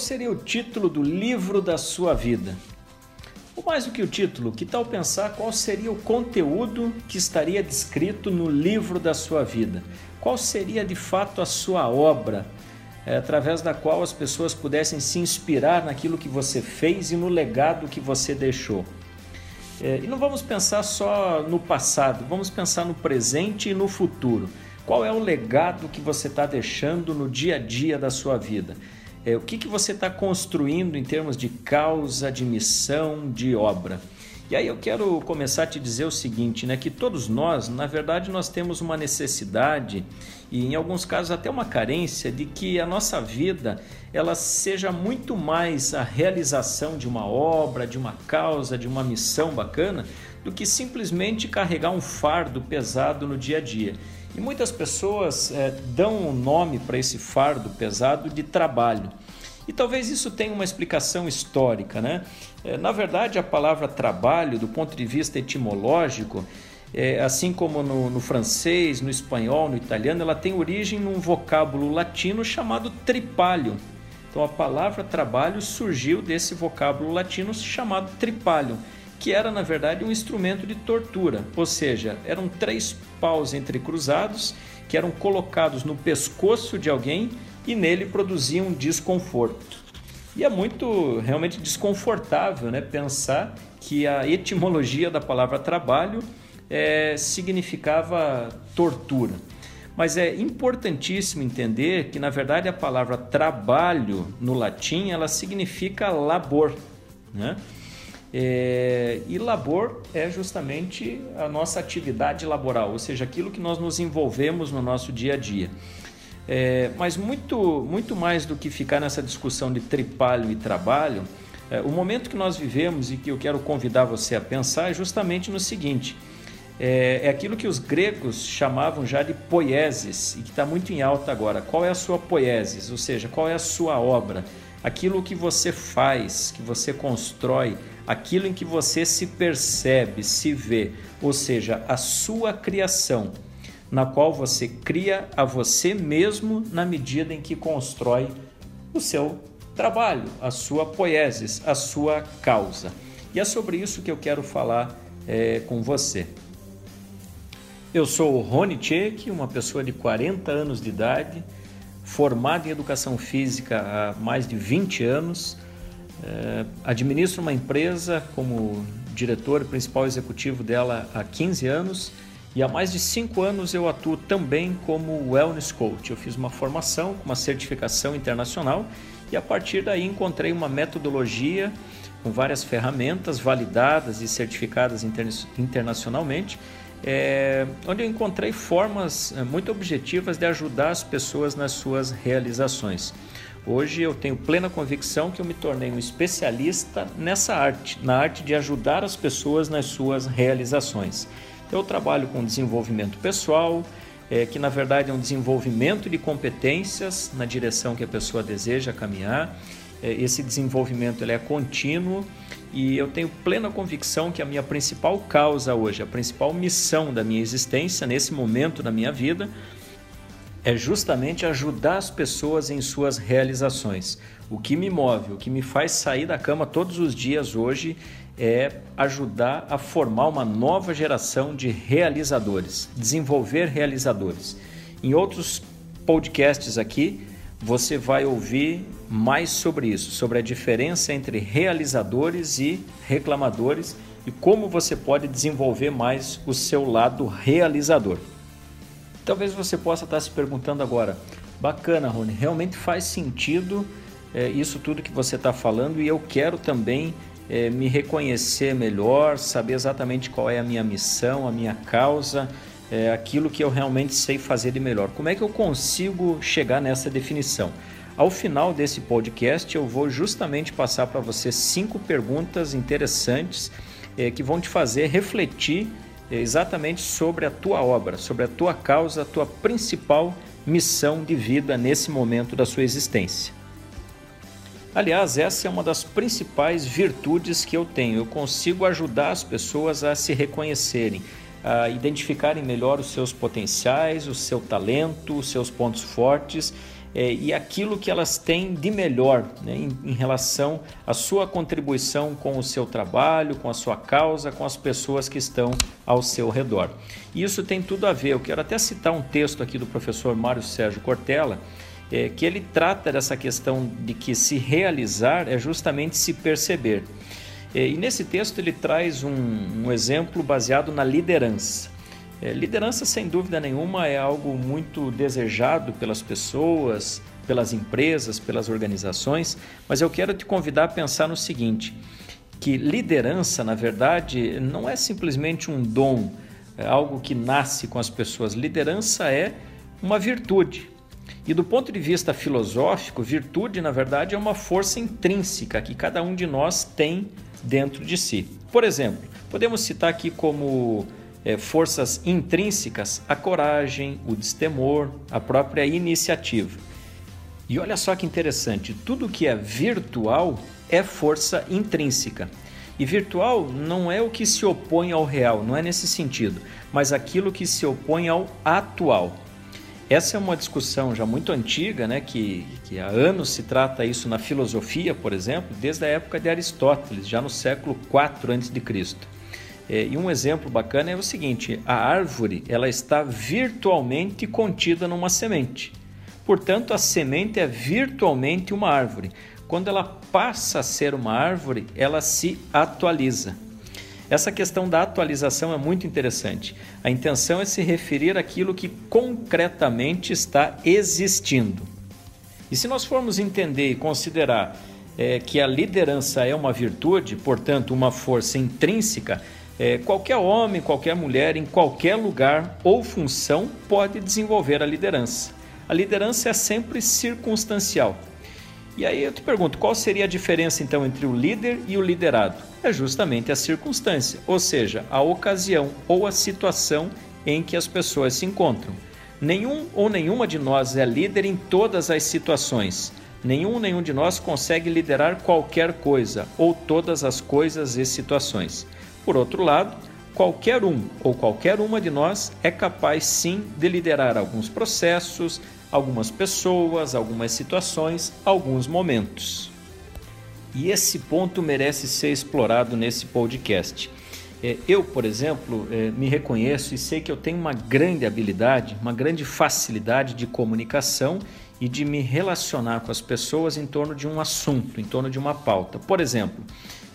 seria o título do livro da sua vida? Ou mais do que o título, que tal pensar qual seria o conteúdo que estaria descrito no livro da sua vida? Qual seria de fato a sua obra, é, através da qual as pessoas pudessem se inspirar naquilo que você fez e no legado que você deixou? É, e não vamos pensar só no passado, vamos pensar no presente e no futuro. Qual é o legado que você está deixando no dia a dia da sua vida? É, o que, que você está construindo em termos de causa, de missão, de obra? E aí eu quero começar a te dizer o seguinte, né, que todos nós, na verdade, nós temos uma necessidade e em alguns casos até uma carência de que a nossa vida ela seja muito mais a realização de uma obra, de uma causa, de uma missão bacana, do que simplesmente carregar um fardo pesado no dia a dia. E muitas pessoas é, dão o um nome para esse fardo pesado de trabalho. E talvez isso tenha uma explicação histórica, né? É, na verdade, a palavra trabalho, do ponto de vista etimológico, é, assim como no, no, francês, no espanhol, no italiano, ela tem origem num vocábulo latino chamado tripalho. Então a palavra trabalho surgiu desse vocábulo latino chamado tripalho, que era na verdade um instrumento de tortura, ou seja, eram três paus entrecruzados que eram colocados no pescoço de alguém e nele produziam desconforto. E é muito realmente desconfortável né, pensar que a etimologia da palavra trabalho é, significava tortura. Mas é importantíssimo entender que, na verdade, a palavra trabalho no latim ela significa labor. Né? É, e labor é justamente a nossa atividade laboral, ou seja, aquilo que nós nos envolvemos no nosso dia a dia. É, mas muito, muito mais do que ficar nessa discussão de tripalho e trabalho, é, o momento que nós vivemos e que eu quero convidar você a pensar é justamente no seguinte: é, é aquilo que os gregos chamavam já de poieses e que está muito em alta agora. Qual é a sua poiesis? Ou seja, qual é a sua obra? Aquilo que você faz, que você constrói, aquilo em que você se percebe, se vê, ou seja, a sua criação na qual você cria a você mesmo na medida em que constrói o seu trabalho, a sua poiesis, a sua causa. E é sobre isso que eu quero falar é, com você. Eu sou o Rony Tchek, uma pessoa de 40 anos de idade, formado em educação física há mais de 20 anos, é, administro uma empresa como diretor principal executivo dela há 15 anos e há mais de cinco anos eu atuo também como Wellness Coach. Eu fiz uma formação, uma certificação internacional e a partir daí encontrei uma metodologia com várias ferramentas validadas e certificadas internacionalmente, é, onde eu encontrei formas é, muito objetivas de ajudar as pessoas nas suas realizações. Hoje eu tenho plena convicção que eu me tornei um especialista nessa arte, na arte de ajudar as pessoas nas suas realizações. Eu trabalho com desenvolvimento pessoal, é, que na verdade é um desenvolvimento de competências na direção que a pessoa deseja caminhar. É, esse desenvolvimento ele é contínuo e eu tenho plena convicção que a minha principal causa hoje, a principal missão da minha existência nesse momento da minha vida, é justamente ajudar as pessoas em suas realizações. O que me move, o que me faz sair da cama todos os dias hoje é ajudar a formar uma nova geração de realizadores, desenvolver realizadores. Em outros podcasts aqui, você vai ouvir mais sobre isso, sobre a diferença entre realizadores e reclamadores e como você pode desenvolver mais o seu lado realizador. Talvez você possa estar se perguntando agora, bacana, Rony, realmente faz sentido é, isso tudo que você está falando e eu quero também é, me reconhecer melhor, saber exatamente qual é a minha missão, a minha causa, é, aquilo que eu realmente sei fazer de melhor. Como é que eu consigo chegar nessa definição? Ao final desse podcast, eu vou justamente passar para você cinco perguntas interessantes que vão te fazer refletir exatamente sobre a tua obra, sobre a tua causa, a tua principal missão de vida nesse momento da sua existência. Aliás, essa é uma das principais virtudes que eu tenho. Eu consigo ajudar as pessoas a se reconhecerem, a identificarem melhor os seus potenciais, o seu talento, os seus pontos fortes é, e aquilo que elas têm de melhor né, em, em, relação à sua contribuição com o seu trabalho, com a sua causa, com as pessoas que estão ao seu redor. E isso tem tudo a ver. Eu quero até citar um texto aqui do professor Mário Sérgio Cortella, é, que ele trata dessa questão de que se realizar é justamente se perceber. É, e nesse texto ele traz um, um exemplo baseado na liderança. É, liderança, sem dúvida nenhuma, é algo muito desejado pelas pessoas, pelas empresas, pelas organizações, mas eu quero te convidar a pensar no seguinte: que liderança, na verdade, não é simplesmente um dom, é algo que nasce com as pessoas. Liderança é uma virtude. E do ponto de vista filosófico, virtude, na verdade, é uma força intrínseca que cada um de nós tem dentro de si. Por exemplo, podemos citar aqui como é, forças intrínsecas a coragem, o destemor, a própria iniciativa. E olha só que interessante: tudo que é virtual é força intrínseca. E virtual não é o que se opõe ao real, não é nesse sentido, mas aquilo que se opõe ao atual. Essa é uma discussão já muito antiga, né, que, que há anos se trata isso na filosofia, por exemplo, desde a época de Aristóteles, já no século IV a.C. É, e um exemplo bacana é o seguinte: a árvore ela está virtualmente contida numa semente. Portanto, a semente é virtualmente uma árvore. Quando ela passa a ser uma árvore, ela se atualiza. Essa questão da atualização é muito interessante. A intenção é se referir àquilo que concretamente está existindo. E se nós formos entender e considerar é, que a liderança é uma virtude, portanto, uma força intrínseca, é, qualquer homem, qualquer mulher, em qualquer lugar ou função pode desenvolver a liderança. A liderança é sempre circunstancial. E aí eu te pergunto, qual seria a diferença então entre o líder e o liderado? É justamente a circunstância, ou seja, a ocasião ou a situação em que as pessoas se encontram. Nenhum ou nenhuma de nós é líder em todas as situações. Nenhum ou nenhum de nós consegue liderar qualquer coisa ou todas as coisas e situações. Por outro lado, qualquer um ou qualquer uma de nós é capaz sim de liderar alguns processos, algumas pessoas, algumas situações, alguns momentos. E esse ponto merece ser explorado nesse podcast. É, eu, por exemplo, é, me reconheço e sei que eu tenho uma grande habilidade, uma grande facilidade de comunicação e de me relacionar com as pessoas em torno de um assunto, em torno de uma pauta. Por exemplo,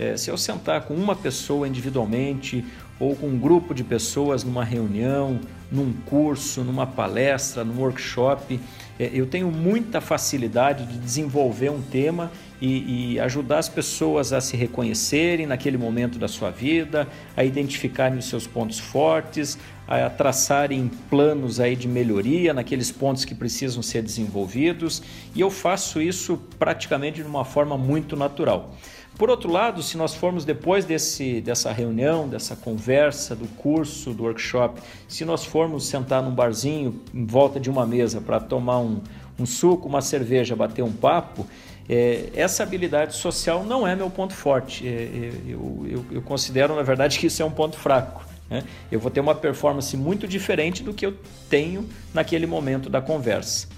é, se eu sentar com uma pessoa individualmente ou com um grupo de pessoas numa reunião, num curso, numa palestra, num workshop, é, eu tenho muita facilidade de desenvolver um tema e, e, ajudar as pessoas a se reconhecerem naquele momento da sua vida, a identificarem os seus pontos fortes, a traçarem planos aí de melhoria naqueles pontos que precisam ser desenvolvidos. E eu faço isso praticamente de uma forma muito natural. Por outro lado, se nós formos depois desse, dessa reunião, dessa conversa, do curso, do workshop, se nós formos sentar num barzinho em volta de uma mesa para tomar um, um suco, uma cerveja, bater um papo, é, essa habilidade social não é meu ponto forte. É, é, eu, eu, eu, considero, na verdade, que isso é um ponto fraco. Né? Eu vou ter uma performance muito diferente do que eu tenho naquele momento da conversa.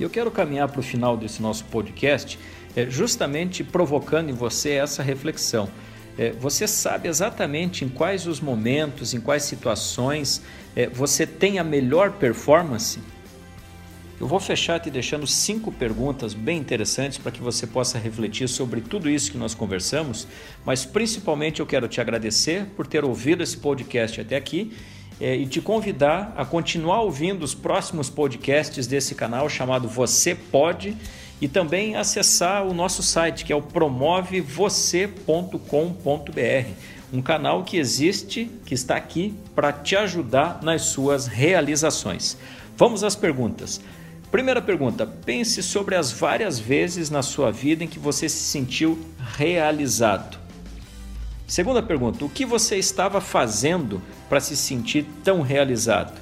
Eu quero caminhar para o final desse nosso podcast é, justamente provocando em você essa reflexão. É, você sabe exatamente em quais os momentos, em quais situações é, você tem a melhor performance? Eu vou fechar te deixando cinco perguntas bem interessantes para que você possa refletir sobre tudo isso que nós conversamos, mas principalmente eu quero te agradecer por ter ouvido esse podcast até aqui é, e te convidar a continuar ouvindo os próximos podcasts desse canal chamado Você Pode e também acessar o nosso site que é o promovevocê.com.br, um canal que existe, que está aqui para te ajudar nas suas realizações. Vamos às perguntas. Primeira pergunta: pense sobre as várias vezes na sua vida em que você se sentiu realizado. Segunda pergunta: o que você estava fazendo para se sentir tão realizado?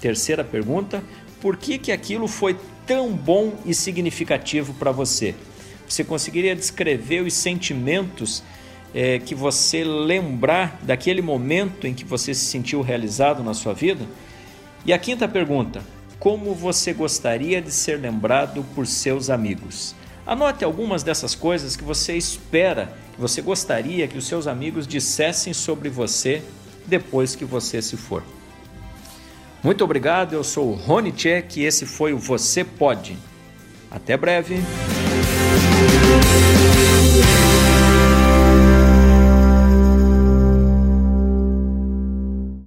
Terceira pergunta: por que, que aquilo foi tão bom e significativo para você? Você conseguiria descrever os sentimentos é, que você lembrar daquele momento em que você se sentiu realizado na sua vida? E a quinta pergunta: como você gostaria de ser lembrado por seus amigos. Anote algumas dessas coisas que você espera, que você gostaria que os seus amigos dissessem sobre você depois que você se for. Muito obrigado, eu sou o Rony Tchek e esse foi o Você Pode. Até breve.